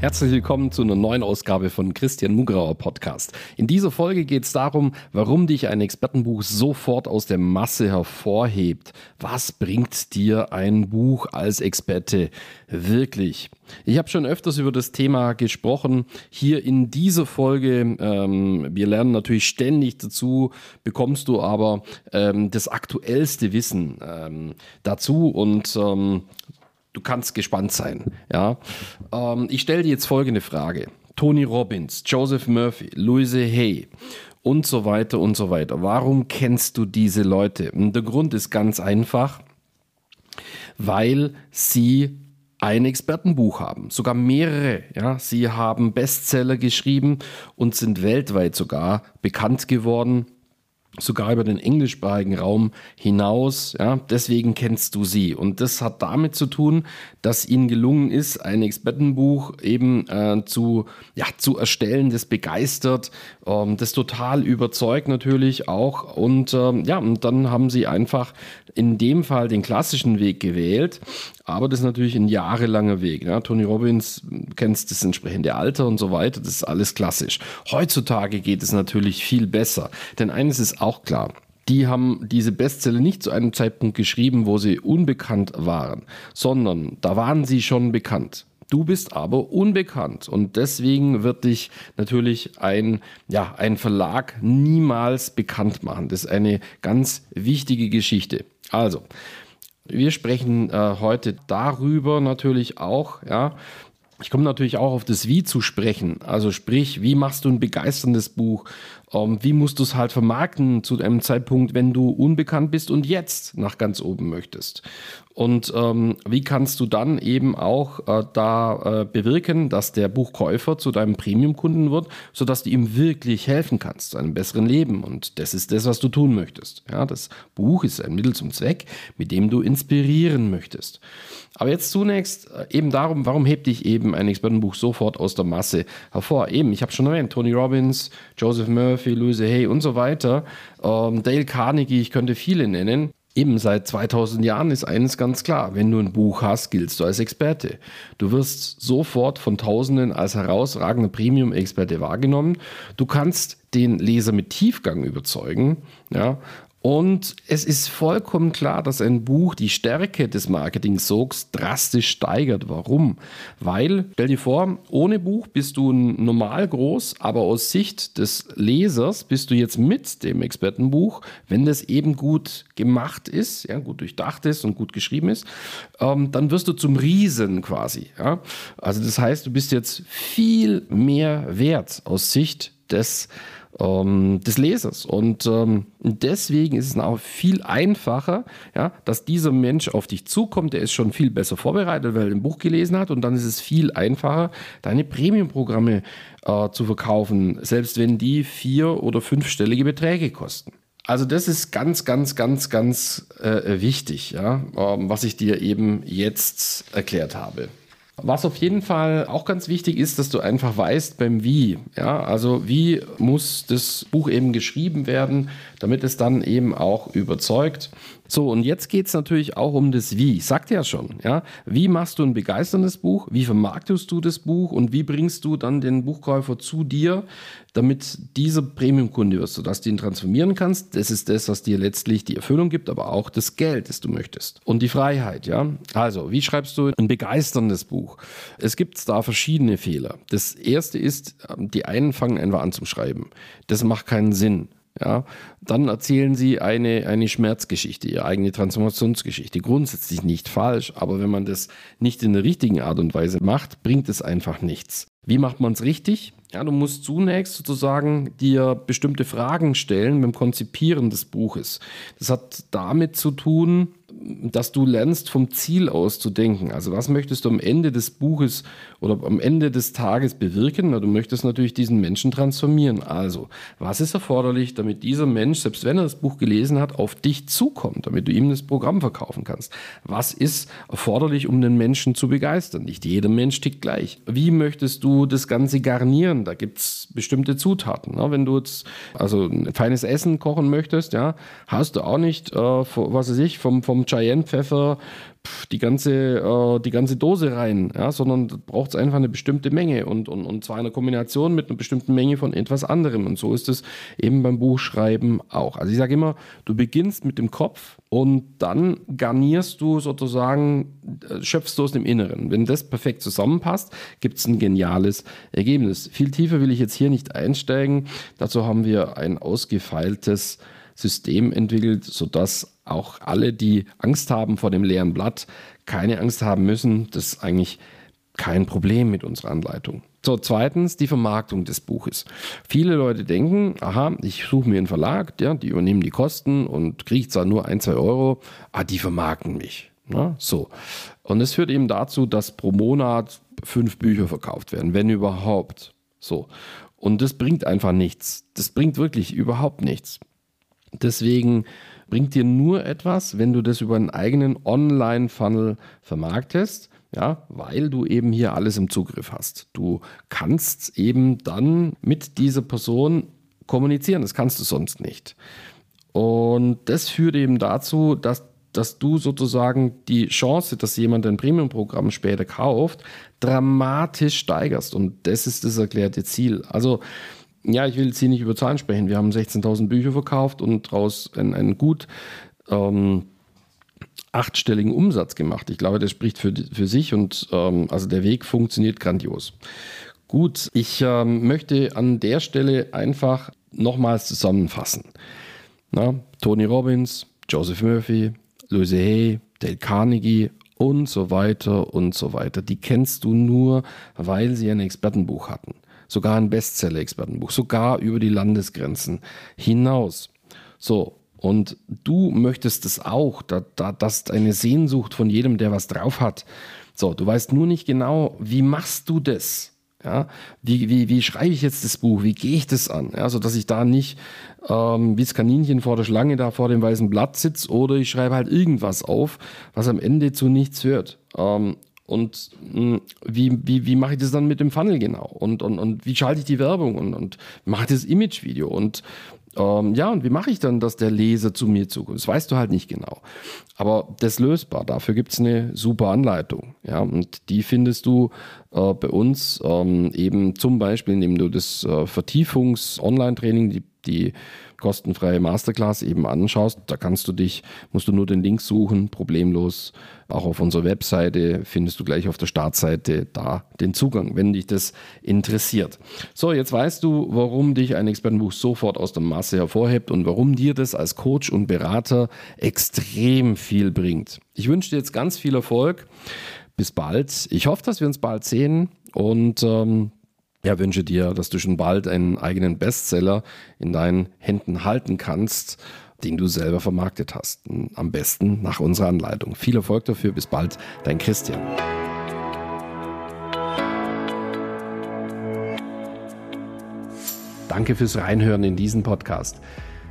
Herzlich willkommen zu einer neuen Ausgabe von Christian Mugrauer Podcast. In dieser Folge geht es darum, warum dich ein Expertenbuch sofort aus der Masse hervorhebt. Was bringt dir ein Buch als Experte wirklich? Ich habe schon öfters über das Thema gesprochen. Hier in dieser Folge, ähm, wir lernen natürlich ständig dazu, bekommst du aber ähm, das aktuellste Wissen ähm, dazu und ähm, du kannst gespannt sein. Ja? Ähm, ich stelle dir jetzt folgende Frage. Tony Robbins, Joseph Murphy, Louise Hay und so weiter und so weiter. Warum kennst du diese Leute? Und der Grund ist ganz einfach, weil sie ein Expertenbuch haben, sogar mehrere. Ja, sie haben Bestseller geschrieben und sind weltweit sogar bekannt geworden sogar über den englischsprachigen Raum hinaus. Ja, deswegen kennst du sie. Und das hat damit zu tun, dass ihnen gelungen ist, ein Expertenbuch eben äh, zu, ja, zu erstellen, das begeistert, ähm, das total überzeugt natürlich auch. Und ähm, ja, und dann haben sie einfach in dem Fall den klassischen Weg gewählt. Aber das ist natürlich ein jahrelanger Weg. Ja. Tony Robbins kennst das entsprechende Alter und so weiter. Das ist alles klassisch. Heutzutage geht es natürlich viel besser. Denn eines ist auch klar die haben diese Bestseller nicht zu einem Zeitpunkt geschrieben, wo sie unbekannt waren, sondern da waren sie schon bekannt. Du bist aber unbekannt und deswegen wird dich natürlich ein, ja, ein Verlag niemals bekannt machen. Das ist eine ganz wichtige Geschichte. Also, wir sprechen äh, heute darüber natürlich auch, ja, ich komme natürlich auch auf das Wie zu sprechen. Also sprich, wie machst du ein begeisterndes Buch? Ähm, wie musst du es halt vermarkten zu einem Zeitpunkt, wenn du unbekannt bist und jetzt nach ganz oben möchtest? Und ähm, wie kannst du dann eben auch äh, da äh, bewirken, dass der Buchkäufer zu deinem Premium-Kunden wird, sodass du ihm wirklich helfen kannst zu einem besseren Leben? Und das ist das, was du tun möchtest. Ja, das Buch ist ein Mittel zum Zweck, mit dem du inspirieren möchtest. Aber jetzt zunächst äh, eben darum, warum hebt dich eben ein Expertenbuch sofort aus der Masse hervor? Eben, ich habe schon erwähnt, Tony Robbins, Joseph Murphy, Murphy, Louise Hay und so weiter. Ähm, Dale Carnegie, ich könnte viele nennen. Eben seit 2000 Jahren ist eines ganz klar, wenn du ein Buch hast, giltst du als Experte. Du wirst sofort von Tausenden als herausragender Premium-Experte wahrgenommen. Du kannst den Leser mit Tiefgang überzeugen, ja, und es ist vollkommen klar, dass ein Buch die Stärke des Marketing-Sogs drastisch steigert. Warum? Weil, stell dir vor, ohne Buch bist du normal groß, aber aus Sicht des Lesers bist du jetzt mit dem Expertenbuch, wenn das eben gut gemacht ist, ja, gut durchdacht ist und gut geschrieben ist, ähm, dann wirst du zum Riesen quasi. Ja? Also das heißt, du bist jetzt viel mehr wert aus Sicht des ähm, des Lesers. Und ähm, deswegen ist es auch viel einfacher, ja, dass dieser Mensch auf dich zukommt. Der ist schon viel besser vorbereitet, weil er ein Buch gelesen hat. Und dann ist es viel einfacher, deine Premium-Programme äh, zu verkaufen, selbst wenn die vier- oder fünfstellige Beträge kosten. Also das ist ganz, ganz, ganz, ganz äh, wichtig, ja, ähm, was ich dir eben jetzt erklärt habe. Was auf jeden Fall auch ganz wichtig ist, dass du einfach weißt beim Wie. Ja, also wie muss das Buch eben geschrieben werden, damit es dann eben auch überzeugt. So, und jetzt geht es natürlich auch um das Wie. Ich sagte ja schon, ja. Wie machst du ein begeisterndes Buch? Wie vermarktest du das Buch? Und wie bringst du dann den Buchkäufer zu dir, damit dieser Premium-Kunde wirst, sodass du ihn transformieren kannst? Das ist das, was dir letztlich die Erfüllung gibt, aber auch das Geld, das du möchtest. Und die Freiheit, ja. Also, wie schreibst du ein begeisterndes Buch? Es gibt da verschiedene Fehler. Das erste ist, die einen fangen einfach an zum Schreiben. Das macht keinen Sinn. Ja, dann erzählen sie eine, eine Schmerzgeschichte, ihre eigene Transformationsgeschichte. Grundsätzlich nicht falsch, aber wenn man das nicht in der richtigen Art und Weise macht, bringt es einfach nichts. Wie macht man es richtig? Ja, du musst zunächst sozusagen dir bestimmte Fragen stellen beim Konzipieren des Buches. Das hat damit zu tun, dass du lernst, vom Ziel aus zu denken. Also was möchtest du am Ende des Buches oder am Ende des Tages bewirken? Na, du möchtest natürlich diesen Menschen transformieren. Also, was ist erforderlich, damit dieser Mensch, selbst wenn er das Buch gelesen hat, auf dich zukommt, damit du ihm das Programm verkaufen kannst? Was ist erforderlich, um den Menschen zu begeistern? Nicht jeder Mensch tickt gleich. Wie möchtest du das Ganze garnieren? Da gibt es bestimmte Zutaten. Ne? Wenn du jetzt also ein feines Essen kochen möchtest, ja, hast du auch nicht, äh, was weiß ich, vom, vom Cayenne-Pfeffer die ganze, äh, die ganze Dose rein, ja, sondern braucht es einfach eine bestimmte Menge und, und, und zwar eine Kombination mit einer bestimmten Menge von etwas anderem. Und so ist es eben beim Buchschreiben auch. Also ich sage immer, du beginnst mit dem Kopf und dann garnierst du sozusagen, äh, schöpfst du aus dem Inneren. Wenn das perfekt zusammenpasst, gibt es ein geniales Ergebnis. Viel tiefer will ich jetzt hier nicht einsteigen. Dazu haben wir ein ausgefeiltes System entwickelt, sodass auch alle, die Angst haben vor dem leeren Blatt, keine Angst haben müssen. Das ist eigentlich kein Problem mit unserer Anleitung. So, zweitens die Vermarktung des Buches. Viele Leute denken, aha, ich suche mir einen Verlag, ja, die übernehmen die Kosten und kriege zwar nur ein, zwei Euro, ah, die vermarkten mich. Na, so. Und es führt eben dazu, dass pro Monat fünf Bücher verkauft werden, wenn überhaupt. So. Und das bringt einfach nichts. Das bringt wirklich überhaupt nichts. Deswegen bringt dir nur etwas, wenn du das über einen eigenen Online-Funnel vermarktest, ja, weil du eben hier alles im Zugriff hast. Du kannst eben dann mit dieser Person kommunizieren, das kannst du sonst nicht. Und das führt eben dazu, dass, dass du sozusagen die Chance, dass jemand dein Premium-Programm später kauft, dramatisch steigerst. Und das ist das erklärte Ziel. Also ja, ich will jetzt hier nicht über Zahlen sprechen. Wir haben 16.000 Bücher verkauft und daraus einen, einen gut ähm, achtstelligen Umsatz gemacht. Ich glaube, das spricht für, für sich und ähm, also der Weg funktioniert grandios. Gut, ich ähm, möchte an der Stelle einfach nochmals zusammenfassen. Na, Tony Robbins, Joseph Murphy, Louise Hay, Dale Carnegie und so weiter und so weiter. Die kennst du nur, weil sie ein Expertenbuch hatten sogar ein Bestseller-Expertenbuch, sogar über die Landesgrenzen hinaus. So, und du möchtest es auch, da, da, das ist eine Sehnsucht von jedem, der was drauf hat. So, du weißt nur nicht genau, wie machst du das? Ja, wie, wie, wie schreibe ich jetzt das Buch? Wie gehe ich das an? Ja, so dass ich da nicht ähm, wie das Kaninchen vor der Schlange da vor dem weißen Blatt sitze oder ich schreibe halt irgendwas auf, was am Ende zu nichts führt. Ähm, und mh, hm, wie, wie, wie mache ich das dann mit dem Funnel genau? Und, und, und wie schalte ich die Werbung und, und mache ich das Imagevideo? Und ähm, ja, und wie mache ich dann, dass der Leser zu mir zukommt? Das weißt du halt nicht genau. Aber das ist lösbar. Dafür gibt es eine super Anleitung. Ja, und die findest du äh, bei uns ähm, eben zum Beispiel, indem du das äh, Vertiefungs-Online-Training, die, die kostenfreie Masterclass eben anschaust. Da kannst du dich, musst du nur den Link suchen, problemlos. Auch auf unserer Webseite findest du gleich auf der Startseite da den Zugang, wenn dich das interessiert. So, jetzt weißt du, warum dich ein Expertenbuch sofort aus der Masse hervorhebt und warum dir das als Coach und Berater extrem viel bringt. Ich wünsche dir jetzt ganz viel Erfolg. Bis bald. Ich hoffe, dass wir uns bald sehen und ähm, ja, wünsche dir, dass du schon bald einen eigenen Bestseller in deinen Händen halten kannst, den du selber vermarktet hast. Am besten nach unserer Anleitung. Viel Erfolg dafür. Bis bald, dein Christian. Danke fürs Reinhören in diesen Podcast.